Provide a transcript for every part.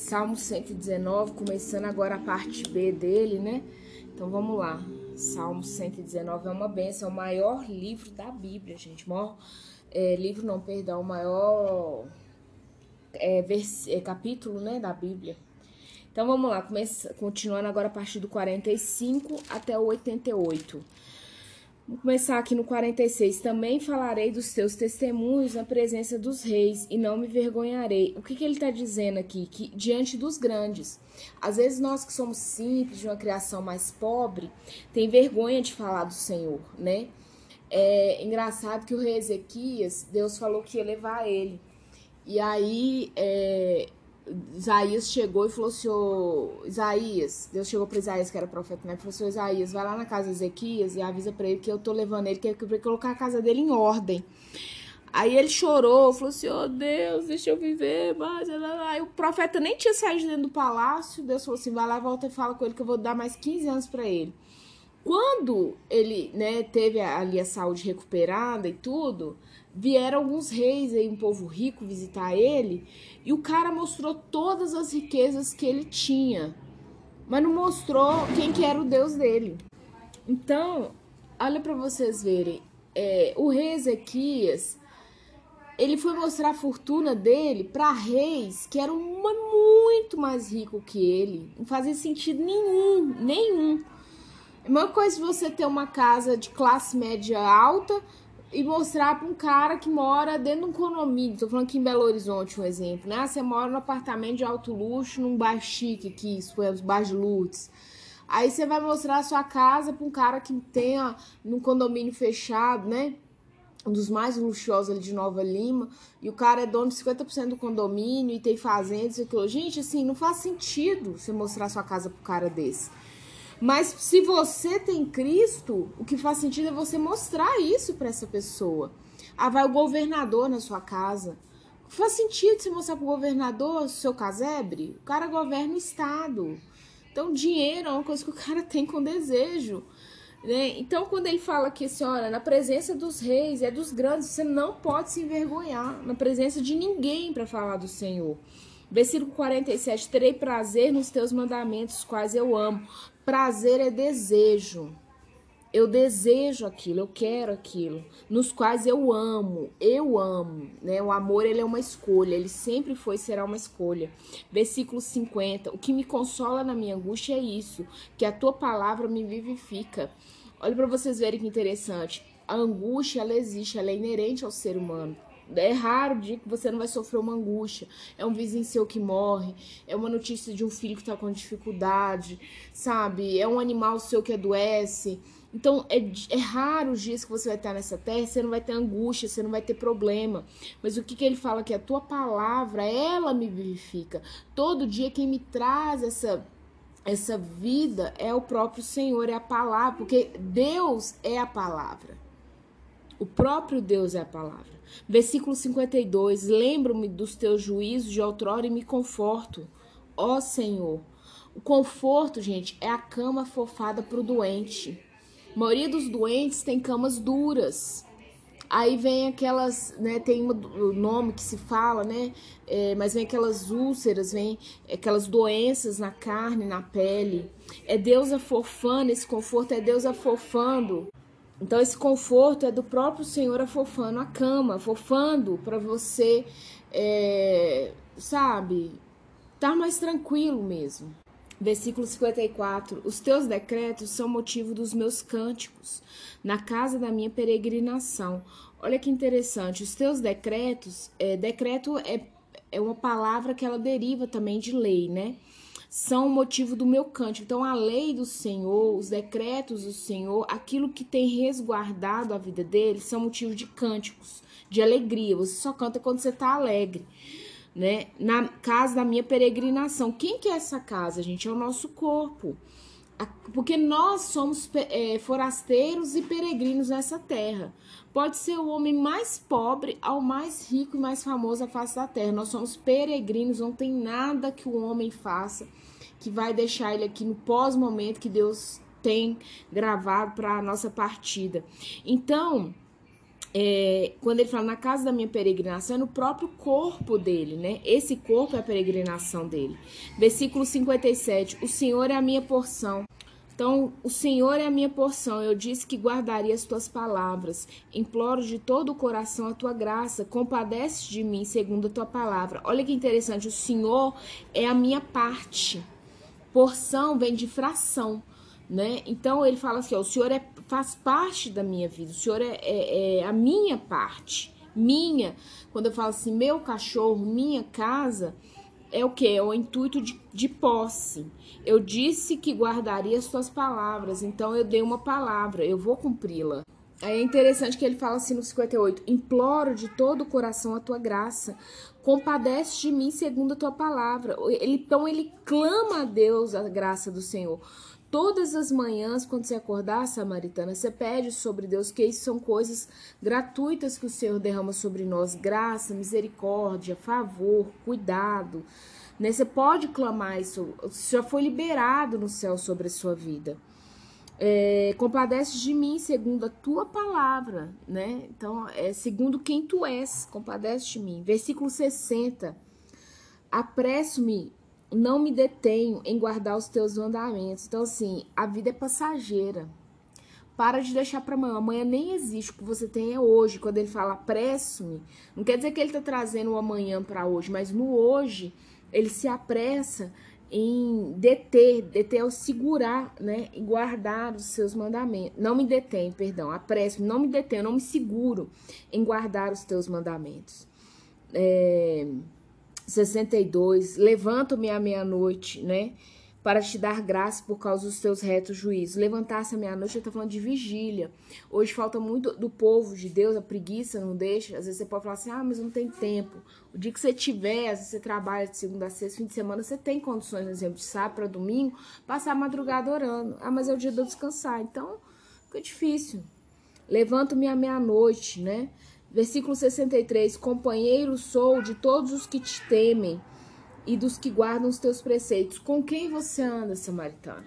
Salmo 119, começando agora a parte B dele, né? Então vamos lá. Salmo 119 é uma benção, é o maior livro da Bíblia, gente. Maior é, livro, não, perdão, o maior é, vers, é, capítulo né, da Bíblia. Então vamos lá, começa, continuando agora a partir do 45 até o 88. Vamos começar aqui no 46. Também falarei dos teus testemunhos na presença dos reis e não me vergonharei. O que, que ele está dizendo aqui? Que diante dos grandes. Às vezes nós que somos simples, de uma criação mais pobre, tem vergonha de falar do Senhor, né? É engraçado que o rei Ezequias, Deus falou que ia levar ele. E aí, é, Isaías chegou e falou assim: Ô, Isaías, Deus chegou para Isaías, que era profeta, né? Falou assim: Isaías, vai lá na casa de Ezequias e avisa para ele que eu tô levando ele, que é para colocar a casa dele em ordem. Aí ele chorou, falou assim: Ô oh, Deus, deixa eu viver. Mas... Aí o profeta nem tinha saído dentro do palácio. Deus falou assim: vai lá, volta e fala com ele que eu vou dar mais 15 anos para ele. Quando ele né, teve ali a saúde recuperada e tudo, vieram alguns reis aí, um povo rico visitar ele, e o cara mostrou todas as riquezas que ele tinha, mas não mostrou quem que era o Deus dele. Então, olha para vocês verem, é, o rei Ezequias, ele foi mostrar a fortuna dele para reis que eram muito mais ricos que ele. Não fazia sentido nenhum, nenhum. É a mesma coisa você ter uma casa de classe média alta e mostrar para um cara que mora dentro de um condomínio. Tô falando aqui em Belo Horizonte, um exemplo, né? Você mora num apartamento de alto luxo, num bairro chique aqui, isso foi os bairros de Lourdes. Aí você vai mostrar a sua casa para um cara que tenha num condomínio fechado, né? Um dos mais luxuosos ali de Nova Lima, e o cara é dono de 50% do condomínio e tem fazendas e aquilo. Gente, assim, não faz sentido você mostrar sua casa pro cara desse. Mas se você tem Cristo, o que faz sentido é você mostrar isso para essa pessoa. Ah, vai o governador na sua casa. Faz sentido você mostrar pro governador, seu casebre? O cara governa o estado. Então, dinheiro é uma coisa que o cara tem com desejo. Né? Então, quando ele fala que, senhora, na presença dos reis, é dos grandes, você não pode se envergonhar na presença de ninguém para falar do Senhor. Versículo 47: Terei prazer nos teus mandamentos, quais eu amo. Prazer é desejo. Eu desejo aquilo, eu quero aquilo, nos quais eu amo, eu amo, né? O amor ele é uma escolha, ele sempre foi será uma escolha. Versículo 50. O que me consola na minha angústia é isso, que a tua palavra me vivifica. Olha para vocês verem que interessante. A angústia ela existe, ela é inerente ao ser humano. É raro o dia que você não vai sofrer uma angústia. É um vizinho seu que morre, é uma notícia de um filho que está com dificuldade, sabe? É um animal seu que adoece. Então, é, é raro os dias que você vai estar nessa terra, você não vai ter angústia, você não vai ter problema. Mas o que, que ele fala que a tua palavra, ela me vivifica. Todo dia quem me traz essa essa vida é o próprio Senhor, é a palavra, porque Deus é a palavra. O próprio Deus é a palavra. Versículo 52: Lembro-me dos teus juízos de outrora e me conforto, ó Senhor. O conforto, gente, é a cama fofada para o doente. A maioria dos doentes tem camas duras. Aí vem aquelas, né, tem o nome que se fala, né, é, mas vem aquelas úlceras, vem aquelas doenças na carne, na pele. É Deus afofando, esse conforto é Deus afofando então, esse conforto é do próprio Senhor afofando a cama, afofando para você, é, sabe, estar tá mais tranquilo mesmo. Versículo 54: Os teus decretos são motivo dos meus cânticos, na casa da minha peregrinação. Olha que interessante, os teus decretos, é, decreto é, é uma palavra que ela deriva também de lei, né? São o motivo do meu cântico. Então, a lei do Senhor, os decretos do Senhor, aquilo que tem resguardado a vida dele, são motivo de cânticos, de alegria. Você só canta quando você está alegre. Né? Na casa da minha peregrinação. Quem que é essa casa, gente? É o nosso corpo. Porque nós somos é, forasteiros e peregrinos nessa terra. Pode ser o homem mais pobre ao mais rico e mais famoso à face da terra. Nós somos peregrinos, não tem nada que o homem faça que vai deixar ele aqui no pós-momento que Deus tem gravado para a nossa partida. Então, é, quando ele fala na casa da minha peregrinação, é no próprio corpo dele, né? Esse corpo é a peregrinação dele. Versículo 57: O Senhor é a minha porção. Então, o Senhor é a minha porção. Eu disse que guardaria as tuas palavras. Imploro de todo o coração a tua graça. Compadece de mim segundo a tua palavra. Olha que interessante. O Senhor é a minha parte. Porção vem de fração né? Então ele fala assim: ó, o Senhor é, faz parte da minha vida, o Senhor é, é, é, a minha parte, minha. Quando eu falo assim, meu cachorro, minha casa, é o que? É o intuito de, de posse. Eu disse que guardaria as suas palavras, então eu dei uma palavra, eu vou cumpri-la. É interessante que ele fala assim no 58: Imploro de todo o coração a tua graça, compadece de mim segundo a tua palavra. Ele, então ele clama a Deus a graça do Senhor. Todas as manhãs, quando você acordar, Samaritana, você pede sobre Deus, que isso são coisas gratuitas que o Senhor derrama sobre nós: graça, misericórdia, favor, cuidado. Né? Você pode clamar isso, já foi liberado no céu sobre a sua vida. É, compadece de mim segundo a tua palavra, né? Então, é segundo quem tu és, compadece de mim. Versículo 60. Apresso-me não me detenho em guardar os teus mandamentos. Então, assim, a vida é passageira. Para de deixar para amanhã. Amanhã nem existe. O que você tem é hoje. Quando ele fala apresso-me, não quer dizer que ele está trazendo o amanhã para hoje, mas no hoje ele se apressa em deter, deter é segurar, né? E guardar os seus mandamentos. Não me detém, perdão, apresso, não me detenho, não me seguro em guardar os teus mandamentos. É 62, levanto-me à meia-noite, né? Para te dar graça por causa dos teus retos juízos. Levantar-se à meia-noite, eu tô falando de vigília. Hoje falta muito do povo de Deus, a preguiça não deixa. Às vezes você pode falar assim, ah, mas não tem tempo. O dia que você tiver, às vezes você trabalha de segunda a sexta, fim de semana, você tem condições, por exemplo, de sábado para domingo, passar a madrugada orando. Ah, mas é o dia de eu descansar. Então, fica difícil. Levanto-me à meia-noite, né? Versículo 63: Companheiro sou de todos os que te temem e dos que guardam os teus preceitos. Com quem você anda, samaritano?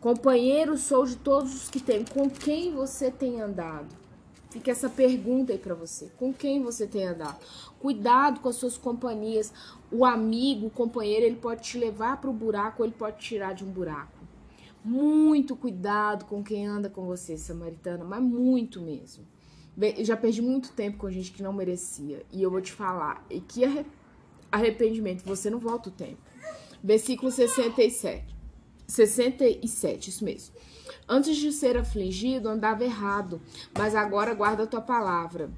Companheiro sou de todos os que temem. Com quem você tem andado? Fica essa pergunta aí para você. Com quem você tem andado? Cuidado com as suas companhias. O amigo, o companheiro, ele pode te levar para o buraco ou ele pode te tirar de um buraco. Muito cuidado com quem anda com você, samaritana, mas muito mesmo. Já perdi muito tempo com gente que não merecia. E eu vou te falar. E que arrependimento, você não volta o tempo. Versículo 67. 67, isso mesmo. Antes de ser afligido, andava errado, mas agora guarda a tua palavra.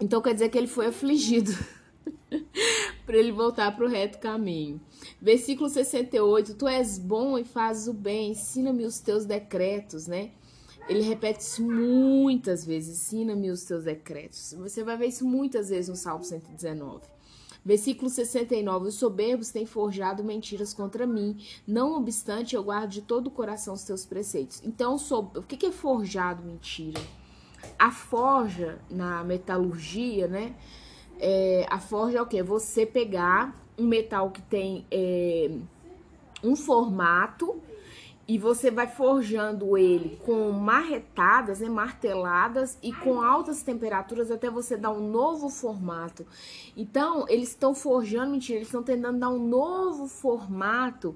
Então quer dizer que ele foi afligido. para ele voltar para o reto caminho. Versículo 68. Tu és bom e fazes o bem, ensina-me os teus decretos, né? Ele repete isso muitas vezes. Ensina-me os teus decretos. Você vai ver isso muitas vezes no Salmo 119. Versículo 69: Os soberbos têm forjado mentiras contra mim, não obstante eu guardo de todo o coração os teus preceitos. Então, o que é forjado mentira? A forja na metalurgia, né? É, a forja é o que? Você pegar um metal que tem é, um formato e você vai forjando ele com marretadas, né, marteladas e com altas temperaturas até você dar um novo formato. Então, eles estão forjando, mentira, eles estão tentando dar um novo formato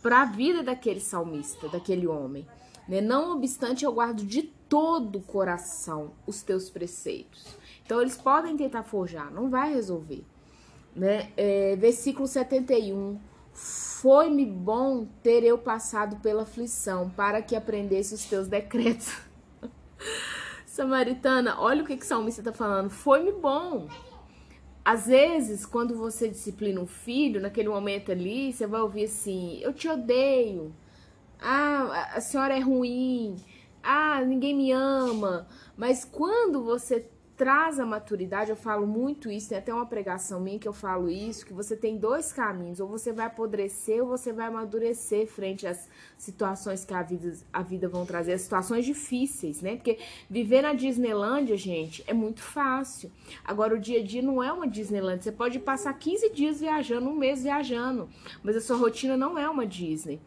para a vida daquele salmista, daquele homem. Né? Não obstante, eu guardo de todo o coração os teus preceitos. Então, eles podem tentar forjar, não vai resolver. Né? É, versículo 71 foi-me bom ter eu passado pela aflição, para que aprendesse os teus decretos. Samaritana, olha o que, que o salmista está falando. Foi-me bom. Às vezes, quando você disciplina um filho, naquele momento ali, você vai ouvir assim: Eu te odeio. Ah, a senhora é ruim. Ah, ninguém me ama. Mas quando você traz a maturidade, eu falo muito isso, tem até uma pregação minha que eu falo isso, que você tem dois caminhos, ou você vai apodrecer ou você vai amadurecer frente às situações que a vida, a vida vão trazer, as situações difíceis, né? Porque viver na Disneylândia, gente, é muito fácil. Agora, o dia a dia não é uma Disneylandia, você pode passar 15 dias viajando, um mês viajando, mas a sua rotina não é uma Disney.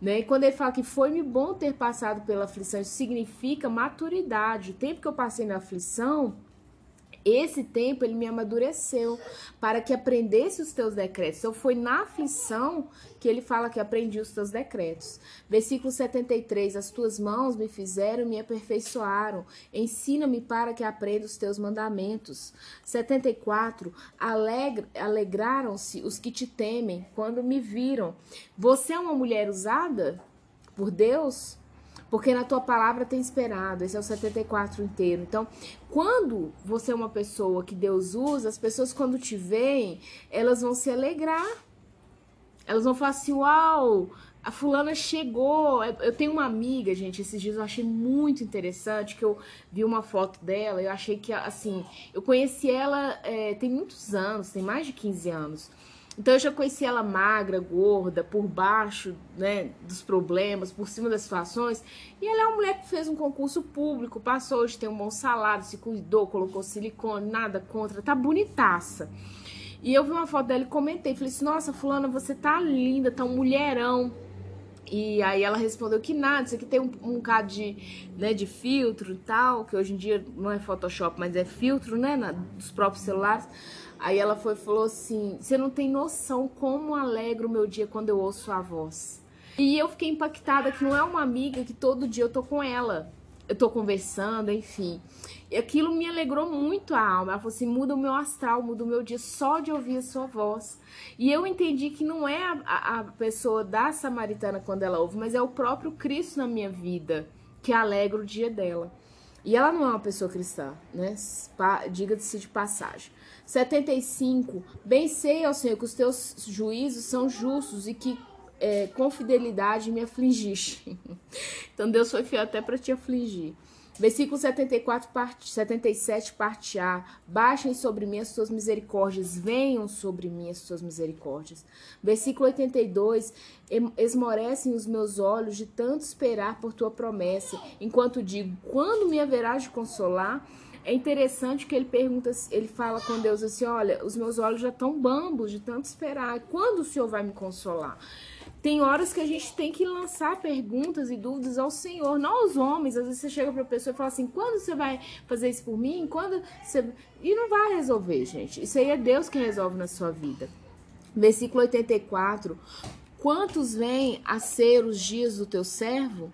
Né? E quando ele fala que foi-me bom ter passado pela aflição, isso significa maturidade. O tempo que eu passei na aflição, esse tempo ele me amadureceu para que aprendesse os teus decretos. Então foi na aflição que ele fala que aprendi os teus decretos. Versículo 73: As tuas mãos me fizeram, me aperfeiçoaram. Ensina-me para que aprenda os teus mandamentos. 74: Alegraram-se os que te temem quando me viram. Você é uma mulher usada por Deus? Porque na tua palavra tem esperado. Esse é o 74 inteiro. Então, quando você é uma pessoa que Deus usa, as pessoas quando te veem, elas vão se alegrar. Elas vão falar assim: "Uau, a fulana chegou". Eu tenho uma amiga, gente, esses dias eu achei muito interessante que eu vi uma foto dela, eu achei que assim, eu conheci ela é, tem muitos anos, tem mais de 15 anos. Então eu já conheci ela magra, gorda, por baixo, né, dos problemas, por cima das situações. E ela é uma mulher que fez um concurso público, passou hoje, tem um bom salário, se cuidou, colocou silicone, nada contra, tá bonitaça. E eu vi uma foto dela e comentei, falei assim: "Nossa, fulana, você tá linda, tá um mulherão". E aí ela respondeu que nada, isso aqui tem um, um bocado de, né, de filtro e tal, que hoje em dia não é Photoshop, mas é filtro, né, na, dos próprios celulares. Aí ela foi falou assim: "Você não tem noção como alegra o meu dia quando eu ouço a voz". E eu fiquei impactada que não é uma amiga que todo dia eu tô com ela. Eu tô conversando, enfim. Aquilo me alegrou muito a alma. Ela falou assim: muda o meu astral, muda o meu dia só de ouvir a sua voz. E eu entendi que não é a, a pessoa da samaritana quando ela ouve, mas é o próprio Cristo na minha vida que alegra o dia dela. E ela não é uma pessoa cristã, né? Diga-se de passagem. 75. Bem sei, ó Senhor, que os teus juízos são justos e que é, com fidelidade me afligiste. então Deus foi fiel até para te afligir. Versículo 74, parte, 77, parte A. Baixem sobre mim as tuas misericórdias, venham sobre mim as tuas misericórdias. Versículo 82, esmorecem os meus olhos de tanto esperar por tua promessa, enquanto digo, quando me haverás de consolar? É interessante que ele pergunta, ele fala com Deus assim: Olha, os meus olhos já estão bambos de tanto esperar. Quando o Senhor vai me consolar? Tem horas que a gente tem que lançar perguntas e dúvidas ao Senhor, não aos homens. Às vezes você chega para a pessoa e fala assim: quando você vai fazer isso por mim? Quando você. E não vai resolver, gente. Isso aí é Deus que resolve na sua vida. Versículo 84. Quantos vêm a ser os dias do teu servo?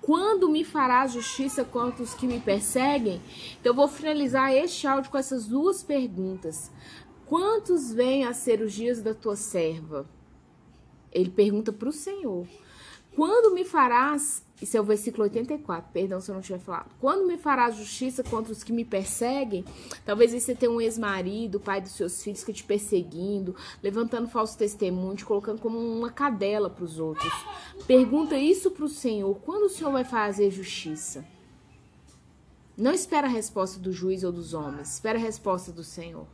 Quando me farás justiça contra os que me perseguem? Então, eu vou finalizar este áudio com essas duas perguntas. Quantos vêm a ser os dias da tua serva? Ele pergunta para o Senhor. Quando me farás, isso é o versículo 84, perdão se eu não tiver falado. Quando me farás justiça contra os que me perseguem? Talvez você tenha um ex-marido, pai dos seus filhos que te perseguindo, levantando falso testemunho, te colocando como uma cadela para os outros. Pergunta isso para o Senhor. Quando o Senhor vai fazer justiça? Não espera a resposta do juiz ou dos homens, espera a resposta do Senhor.